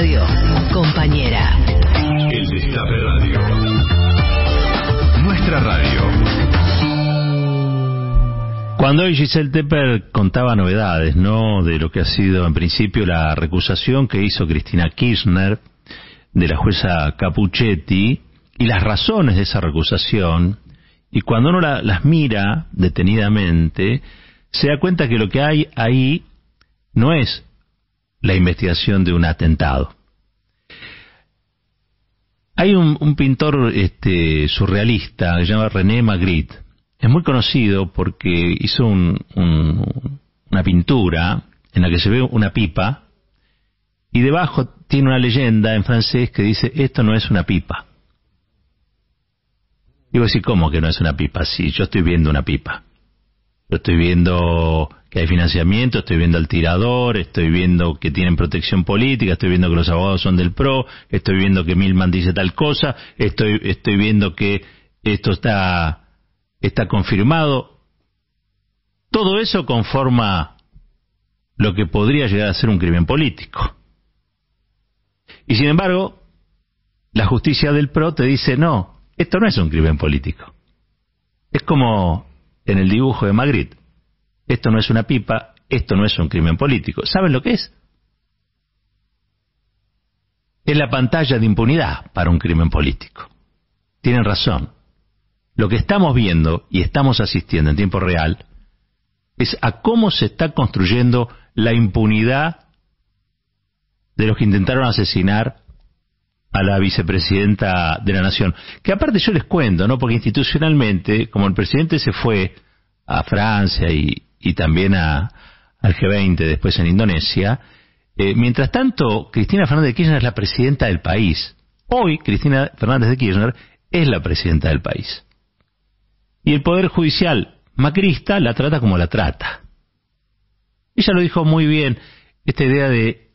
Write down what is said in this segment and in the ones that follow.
Radio, compañera. El Destape Radio. Nuestra radio. Cuando hoy Giselle Tepper contaba novedades, ¿no? De lo que ha sido en principio la recusación que hizo Cristina Kirchner de la jueza Capuchetti y las razones de esa recusación, y cuando uno las mira detenidamente, se da cuenta que lo que hay ahí no es la investigación de un atentado. Hay un, pintor este, surrealista que se llama René Magritte. Es muy conocido porque hizo una pintura en la que se ve una pipa y debajo tiene una leyenda en francés que dice esto no es una pipa. Digo así, ¿cómo que no es una pipa? Sí, yo estoy viendo una pipa. Estoy viendo que hay financiamiento, estoy viendo al tirador, estoy viendo que tienen protección política, estoy viendo que los abogados son del PRO, estoy viendo que Milman dice tal cosa, estoy, estoy viendo que esto está, está confirmado. Todo eso conforma lo que podría llegar a ser un crimen político. Y sin embargo, la justicia del PRO te dice, no, esto no es un crimen político. Es como en el dibujo de Magritte. Esto no es una pipa, esto no es un crimen político. ¿Saben lo que es? Es la pantalla de impunidad para un crimen político. Tienen razón. Lo que estamos viendo y estamos asistiendo en tiempo real es a cómo se está construyendo la impunidad de los que intentaron asesinar a la vicepresidenta de la Nación. Que aparte yo les cuento, ¿no? Porque institucionalmente, como el presidente se fue a Francia y, también a, al G20 después en Indonesia, eh, mientras tanto, Cristina Fernández de Kirchner es la presidenta del país. Hoy, Cristina Fernández de Kirchner es la presidenta del país. Y el Poder Judicial macrista la trata como la trata. Ella lo dijo muy bien, esta idea de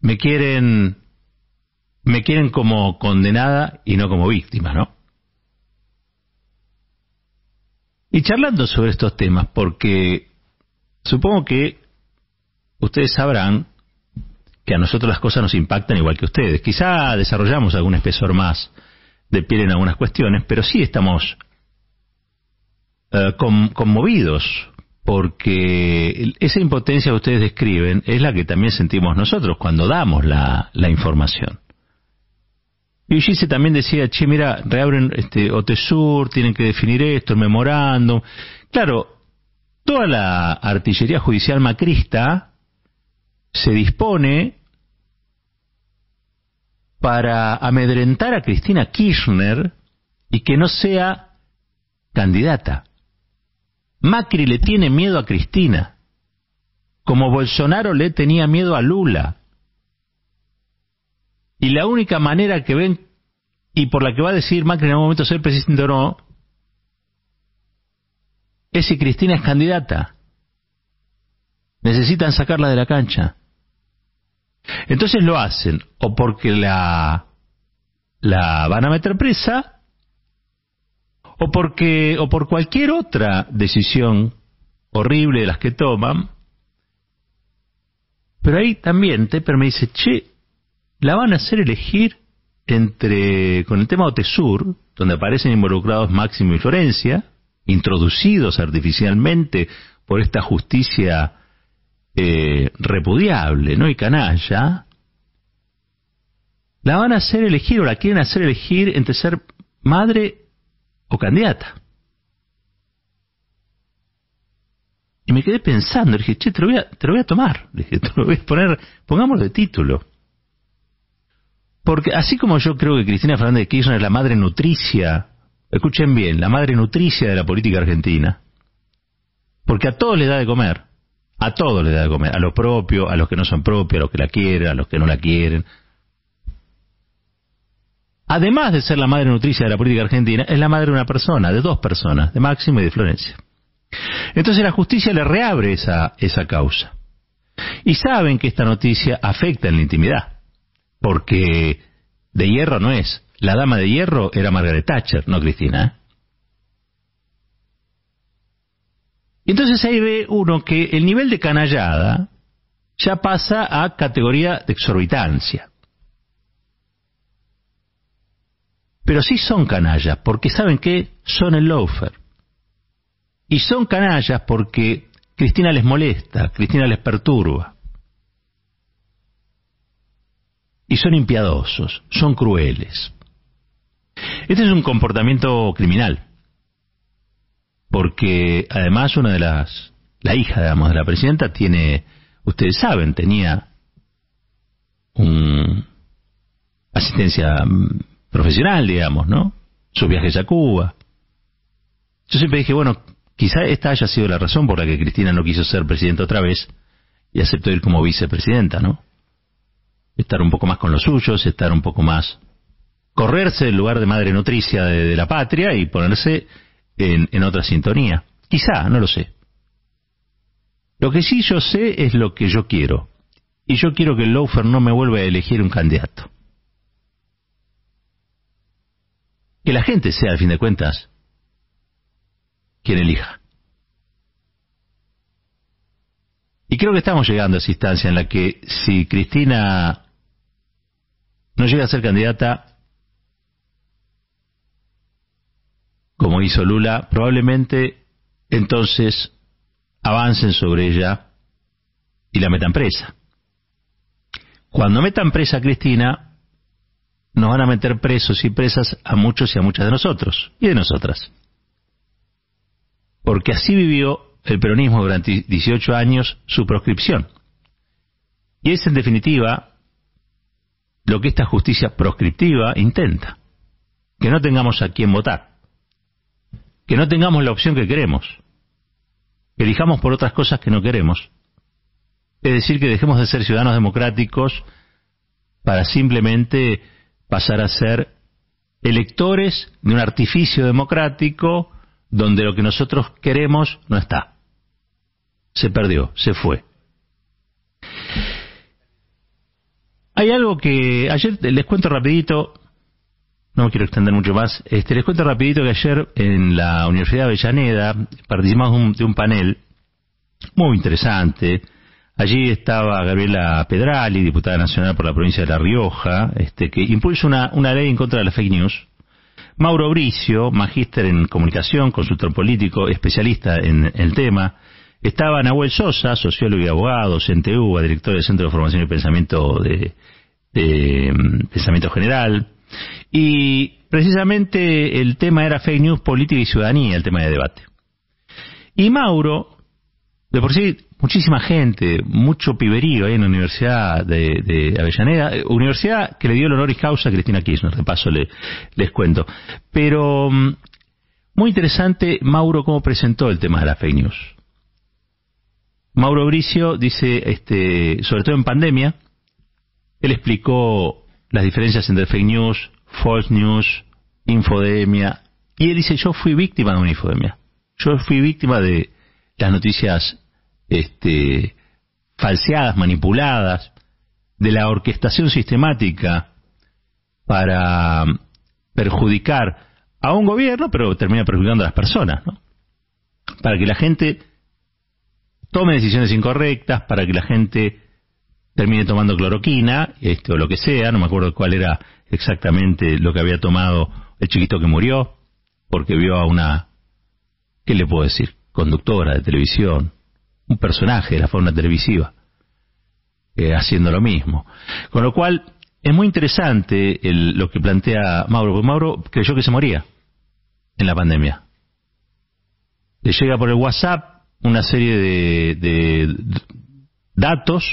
me quieren me quieren como condenada y no como víctima, ¿no? Y charlando sobre estos temas, porque supongo que ustedes sabrán que a nosotros las cosas nos impactan igual que ustedes. Quizá desarrollamos algún espesor más de piel en algunas cuestiones, pero sí estamos eh, conmovidos porque esa impotencia que ustedes describen es la que también sentimos nosotros cuando damos la información. Y también decía, che, mira, reabren este, OTESUR, tienen que definir esto, el memorándum. Claro, toda la artillería judicial macrista se dispone para amedrentar a Cristina Kirchner y que no sea candidata. Macri le tiene miedo a Cristina, como Bolsonaro le tenía miedo a Lula. Y la única manera que ven y por la que va a decir Macri en algún momento ser presidente o no, es si Cristina es candidata. Necesitan sacarla de la cancha. Entonces lo hacen o porque la, la van a meter presa o porque o por cualquier otra decisión horrible de las que toman. Pero ahí también Tepper me dice, che, la van a hacer elegir entre con el tema Otesur, donde aparecen involucrados Máximo y Florencia, introducidos artificialmente por esta justicia eh, repudiable ¿no? y canalla, la van a hacer elegir o la quieren hacer elegir entre ser madre o candidata. Y me quedé pensando, le dije, che, te lo voy a, te lo voy a tomar, le dije, te lo voy a poner, pongámoslo título. Porque así como yo creo que Cristina Fernández de Kirchner es la madre nutricia, escuchen bien, la madre nutricia de la política argentina, porque a todos le da de comer, a todos le da de comer, a lo propio, a los que no son propios, a los que la quieren, a los que no la quieren. Además de ser la madre nutricia de la política argentina, es la madre de una persona, de dos personas, de Máximo y de Florencia. Entonces la justicia le reabre esa, esa causa. Y saben que esta noticia afecta en la intimidad porque de hierro no es. La dama de hierro era Margaret Thatcher, no Cristina. Y entonces ahí ve uno que el nivel de canallada ya pasa a categoría de exorbitancia. Pero sí son canallas, porque saben que son el loafer. Y son canallas porque Cristina les molesta, Cristina les perturba. Y son impiadosos, son crueles. Este es un comportamiento criminal, porque además una de las, la hija, digamos, de la presidenta tiene, ustedes saben, tenía un asistencia profesional, digamos, ¿no? Sus viajes a Cuba. Yo siempre dije, bueno, quizá esta haya sido la razón por la que Cristina no quiso ser presidenta otra vez y aceptó ir como vicepresidenta, ¿no? Estar un poco más con los suyos, estar un poco más... Correrse del lugar de madre nutricia de, la patria y ponerse en, en otra sintonía. Quizá, no lo sé. Lo que sí yo sé es lo que yo quiero. Y yo quiero que el Loafer no me vuelva a elegir un candidato. que la gente sea, al fin de cuentas, quien elija. Y creo que estamos llegando a esa instancia en la que si Cristina no llega a ser candidata, como hizo Lula, probablemente entonces avancen sobre ella y la metan presa. Cuando metan presa a Cristina, nos van a meter presos y presas a muchos y a muchas de nosotros y de nosotras. Porque así vivió el peronismo durante 18 años su proscripción. Y es en definitiva lo que esta justicia proscriptiva intenta. Que no tengamos a quién votar. Que no tengamos la opción que queremos. Que elijamos por otras cosas que no queremos. Es decir, que dejemos de ser ciudadanos democráticos para simplemente pasar a ser electores de un artificio democrático donde lo que nosotros queremos no está. Se perdió, se fue. Hay algo que ayer les cuento rapidito, no quiero extender mucho más, este, les cuento rapidito que ayer en la Universidad de Avellaneda participamos de un panel muy interesante, Allí estaba Gabriela Pedrali, diputada nacional por la provincia de La Rioja, este, que impulsa una, una ley en contra de las fake news. Mauro Bricio, magíster en comunicación, consultor político, especialista en el tema. Estaba Nahuel Sosa, sociólogo y abogado, CNTU, director del Centro de Formación y Pensamiento de, mm, Pensamiento General. Y precisamente el tema era fake news, política y ciudadanía, el tema de debate. Y Mauro, de por sí muchísima gente, mucho piberío ahí en la Universidad de, Avellaneda, eh, universidad que le dio el honor y causa a Cristina Kirchner, de paso le, les cuento. Pero mm, muy interesante, Mauro, cómo presentó el tema de las fake news. Mauro Bricio dice, este, sobre todo en pandemia, él explicó las diferencias entre fake news, false news, infodemia, y él dice, yo fui víctima de una infodemia. Yo fui víctima de las noticias este, falseadas, manipuladas, de la orquestación sistemática para perjudicar a un gobierno, pero termina perjudicando a las personas, ¿no? Para que la gente tome decisiones incorrectas, para que la gente termine tomando cloroquina, este, o lo que sea, no me acuerdo cuál era exactamente lo que había tomado el chiquito que murió, porque vio a una, ¿qué le puedo decir? Conductora de televisión, un personaje de la forma televisiva, eh, haciendo lo mismo. Con lo cual, es muy interesante lo que plantea Mauro, porque Mauro creyó que se moría en la pandemia. Le llega por el WhatsApp una serie de, de datos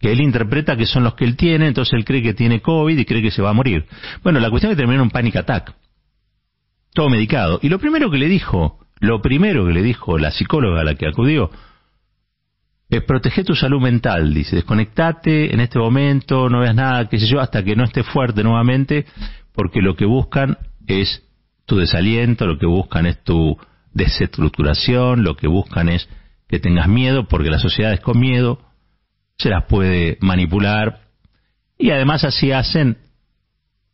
que él interpreta que son los que él tiene, entonces él cree que tiene COVID y cree que se va a morir. Bueno, la cuestión es que terminó en un panic attack, todo medicado. Y lo primero que le dijo, lo primero que le dijo la psicóloga a la que acudió, es proteger tu salud mental, dice, desconectate en este momento, no veas nada, qué sé yo, hasta que no esté fuerte nuevamente, porque lo que buscan es tu desaliento, lo que buscan es tu desestructuración, lo que buscan es que tengas miedo, porque las sociedades con miedo se las puede manipular y además así hacen,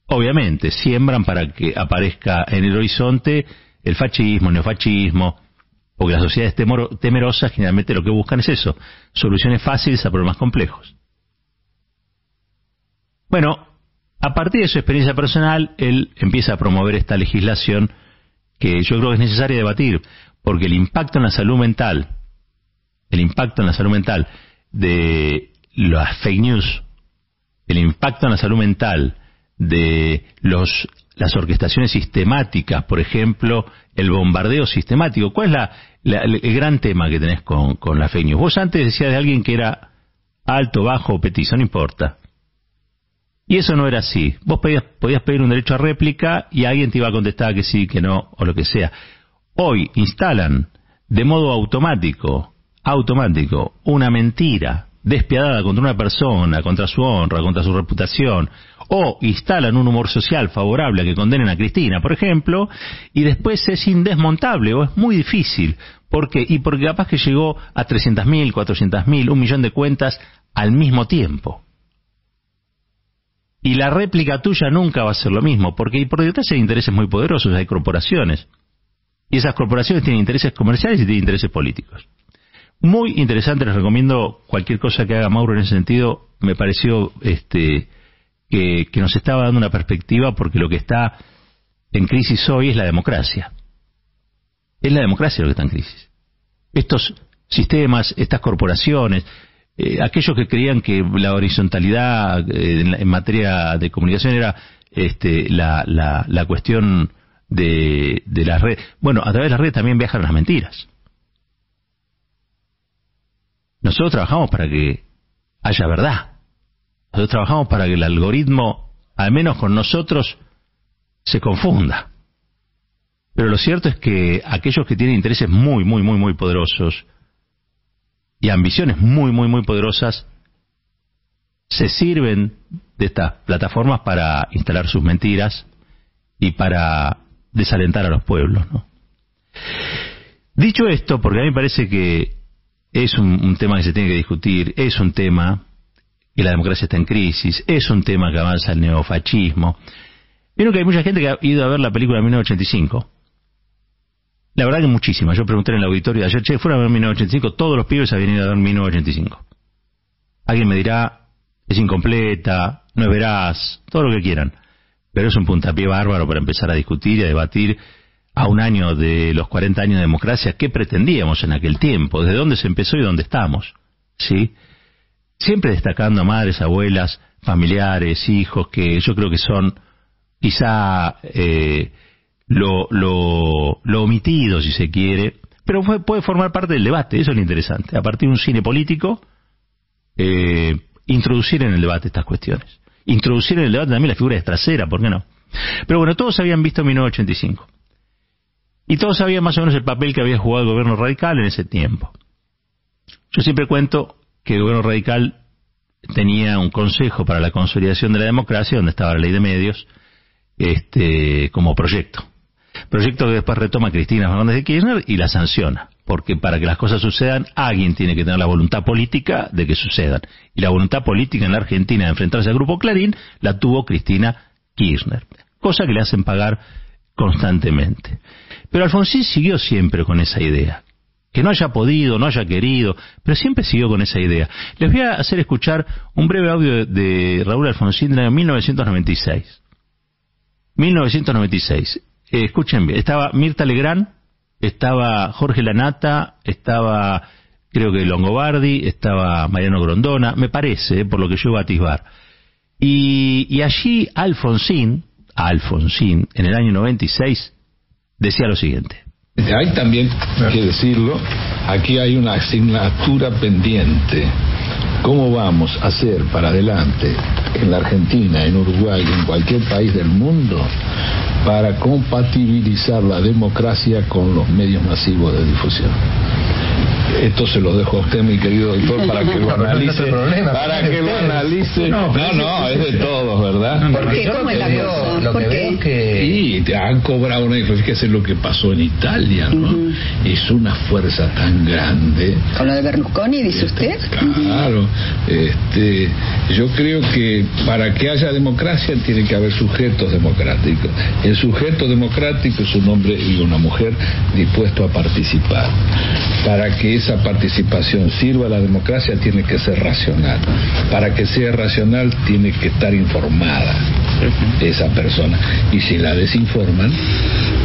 obviamente, siembran para que aparezca en el horizonte el fascismo, el neofascismo, Porque las sociedades temerosas generalmente lo que buscan es eso, soluciones fáciles a problemas complejos. Bueno, a partir de su experiencia personal, él empieza a promover esta legislación que yo creo que es necesaria debatir, porque el impacto en la salud mental, el impacto en la salud mental de las fake news, el impacto en la salud mental de los, las orquestaciones sistemáticas, por ejemplo, el bombardeo sistemático. ¿Cuál es el gran tema que tenés con, con la fake news? Vos antes decías de alguien que era alto, bajo petizo, no importa. Y eso no era así. Vos podías, podías pedir un derecho a réplica y alguien te iba a contestar que sí, que no, o lo que sea. Hoy instalan de modo automático, automático, una mentira despiadada contra una persona, contra su honra, contra su reputación, o instalan un humor social favorable a que condenen a Cristina, por ejemplo, y después es indesmontable o es muy difícil. ¿Por qué? Y porque capaz que llegó a 300.000, 400.000, un millón de cuentas al mismo tiempo. Y la réplica tuya nunca va a ser lo mismo, porque por detrás hay intereses muy poderosos, hay corporaciones. Y esas corporaciones tienen intereses comerciales y tienen intereses políticos. Muy interesante, les recomiendo cualquier cosa que haga Mauro en ese sentido. Me pareció este, que, nos estaba dando una perspectiva porque lo que está en crisis hoy es la democracia. Es la democracia lo que está en crisis. Estos sistemas, estas corporaciones, eh, aquellos que creían que la horizontalidad eh, en, materia de comunicación era este, la, la, cuestión de, de la red. Bueno, a través de la red también viajan las mentiras. Nosotros trabajamos para que haya verdad. Nosotros trabajamos para que el algoritmo, al menos con nosotros, se confunda. Pero lo cierto es que aquellos que tienen intereses muy, muy, muy, muy poderosos y ambiciones muy, muy, muy poderosas, se sirven de estas plataformas para instalar sus mentiras y para desalentar a los pueblos. Dicho esto, porque a mí me parece que es un, tema que se tiene que discutir, es un tema que la democracia está en crisis, es un tema que avanza el neofascismo. Vieron que hay mucha gente que ha ido a ver la película de 1985. La verdad que muchísima. Yo pregunté en el auditorio de ayer, che, fuera a ver 1985, todos los pibes habían ido a ver 1985. Alguien me dirá, es incompleta, no es veraz, todo lo que quieran. Pero es un puntapié bárbaro para empezar a discutir y a debatir a un año de los 40 años de democracia, ¿qué pretendíamos en aquel tiempo? ¿Desde dónde se empezó y dónde estamos? ¿Sí? Siempre destacando a madres, abuelas, familiares, hijos, que yo creo que son quizá eh, lo, lo, omitido, si se quiere, pero puede formar parte del debate, eso es lo interesante. A partir de un cine político, eh, introducir en el debate estas cuestiones. Introducir en el debate también la figura de ¿por qué no? Pero bueno, todos habían visto 1985. Y todos sabían más o menos el papel que había jugado el gobierno radical en ese tiempo. Yo siempre cuento que el gobierno radical tenía un consejo para la consolidación de la democracia, donde estaba la ley de medios, este, como proyecto. Proyecto que después retoma Cristina Fernández de Kirchner y la sanciona. Porque para que las cosas sucedan, alguien tiene que tener la voluntad política de que sucedan. Y la voluntad política en la Argentina de enfrentarse al Grupo Clarín la tuvo Cristina Kirchner. Cosa que le hacen pagar constantemente. Pero Alfonsín siguió siempre con esa idea. Que no haya podido, no haya querido, pero siempre siguió con esa idea. Les voy a hacer escuchar un breve audio de Raúl Alfonsín del año 1996. 1996. Eh, escuchen bien, estaba Mirta Legrand, estaba Jorge Lanata, estaba creo que Longobardi, estaba Mariano Grondona, me parece, eh, por lo que yo iba a atisbar. Y, y allí Alfonsín, Alfonsín, en el año 96, decía lo siguiente. Hay también que decirlo, aquí hay una asignatura pendiente. ¿Cómo vamos a hacer para adelante en la Argentina, en Uruguay, en cualquier país del mundo para compatibilizar la democracia con los medios masivos de difusión? Esto se lo dejo a usted, mi querido doctor, para que lo analice. para que lo analice. No, no, es de todos, ¿verdad? ¿Por qué? ¿Cómo es la cosa? Lo que veo que... Te han cobrado una fíjese lo que pasó en Italia, ¿no? Es una fuerza tan grande. ¿Con lo de Berlusconi, dice usted? Claro. Este, yo creo que para que haya democracia tiene que haber sujetos democráticos. El sujeto democrático es un hombre y una mujer dispuesto a participar. Para que esa participación sirva a la democracia tiene que ser racional. Para que sea racional tiene que estar informada esa persona. Y si la desinforman...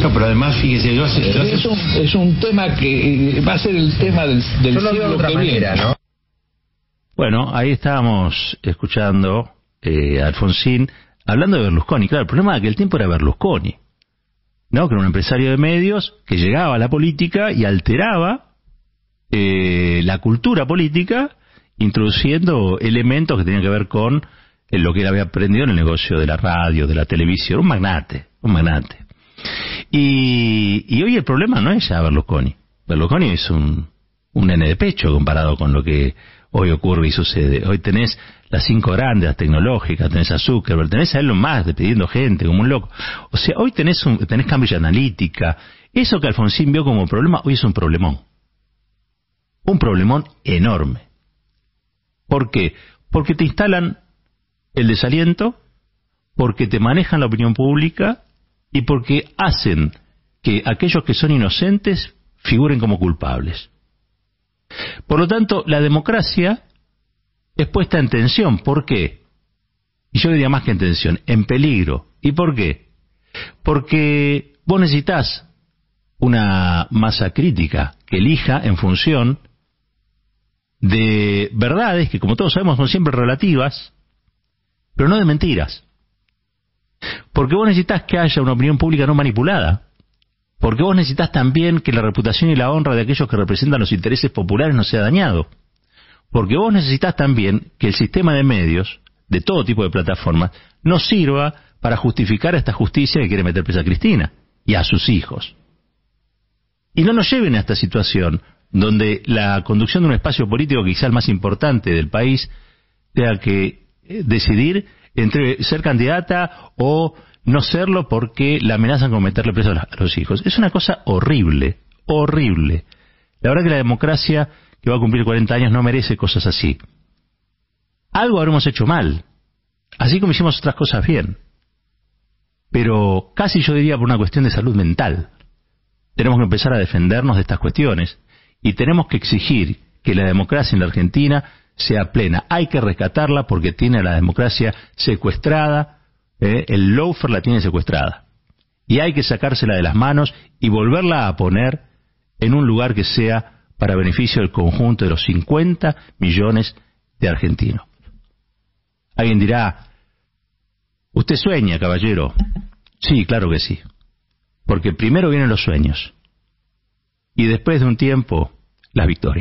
No, pero además, fíjese, yo es, un, tema que eh, va a ser el tema del, del siglo que viene. ¿no? Bueno, ahí estábamos escuchando eh, a Alfonsín hablando de Berlusconi. Claro, el problema de aquel tiempo era Berlusconi. ¿no? que era un empresario de medios que llegaba a la política y alteraba eh, la cultura política introduciendo elementos que tenían que ver con lo que él había aprendido en el negocio de la radio, de la televisión, un magnate, un magnate. Y, y hoy el problema no es ya Berlusconi. Berlusconi es un, un nene de pecho comparado con lo que hoy ocurre y sucede. Hoy tenés las cinco grandes, las tecnológicas, tenés a Zuckerberg, tenés a Elon Musk despidiendo gente como un loco. O sea, hoy tenés, un, tenés cambio de analítica. Eso que Alfonsín vio como problema, hoy es un problemón. Un problemón enorme. ¿Por qué? Porque te instalan el desaliento, porque te manejan la opinión pública y porque hacen que aquellos que son inocentes figuren como culpables. Por lo tanto, la democracia es puesta en tensión. ¿Por qué? Y yo diría más que en tensión, en peligro. ¿Y por qué? Porque vos necesitas una masa crítica que elija en función de verdades que, como todos sabemos, son siempre relativas, pero no de mentiras. Porque vos necesitas que haya una opinión pública no manipulada. Porque vos necesitas también que la reputación y la honra de aquellos que representan los intereses populares no sea dañado. Porque vos necesitas también que el sistema de medios, de todo tipo de plataformas, no sirva para justificar esta justicia que quiere meter presa a Cristina y a sus hijos. Y no nos lleven a esta situación donde la conducción de un espacio político quizá el más importante del país tenga que decidir entre ser candidata o no serlo porque la amenazan con meterle preso a los hijos. Es una cosa horrible, horrible. La verdad que la democracia, que va a cumplir 40 años, no merece cosas así. Algo habremos hecho mal, así como hicimos otras cosas bien. Pero casi yo diría por una cuestión de salud mental. Tenemos que empezar a defendernos de estas cuestiones y tenemos que exigir que la democracia en la Argentina sea plena. Hay que rescatarla porque tiene la democracia secuestrada, ¿eh? el loafer la tiene secuestrada. Y hay que sacársela de las manos y volverla a poner en un lugar que sea para beneficio del conjunto de los 50 millones de argentinos. Alguien dirá, usted sueña, caballero. Sí, claro que sí. Porque primero vienen los sueños y después de un tiempo, las victorias.